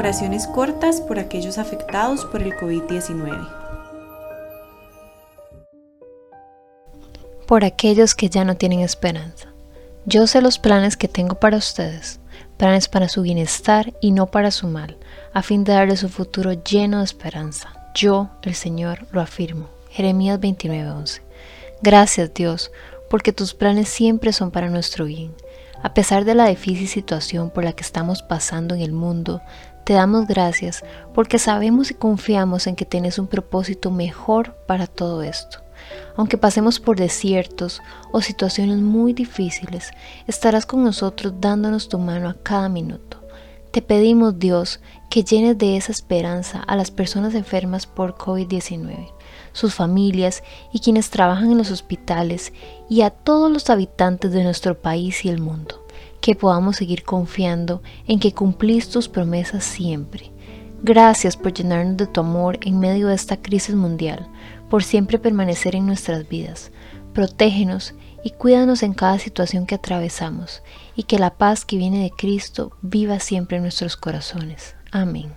Oraciones cortas por aquellos afectados por el COVID-19. Por aquellos que ya no tienen esperanza. Yo sé los planes que tengo para ustedes, planes para su bienestar y no para su mal, a fin de darles un futuro lleno de esperanza. Yo, el Señor, lo afirmo. Jeremías 29:11. Gracias Dios, porque tus planes siempre son para nuestro bien. A pesar de la difícil situación por la que estamos pasando en el mundo, te damos gracias porque sabemos y confiamos en que tienes un propósito mejor para todo esto. Aunque pasemos por desiertos o situaciones muy difíciles, estarás con nosotros dándonos tu mano a cada minuto. Te pedimos, Dios, que llenes de esa esperanza a las personas enfermas por COVID-19, sus familias y quienes trabajan en los hospitales y a todos los habitantes de nuestro país y el mundo. Que podamos seguir confiando en que cumplís tus promesas siempre. Gracias por llenarnos de tu amor en medio de esta crisis mundial, por siempre permanecer en nuestras vidas. Protégenos y cuídanos en cada situación que atravesamos, y que la paz que viene de Cristo viva siempre en nuestros corazones. Amén.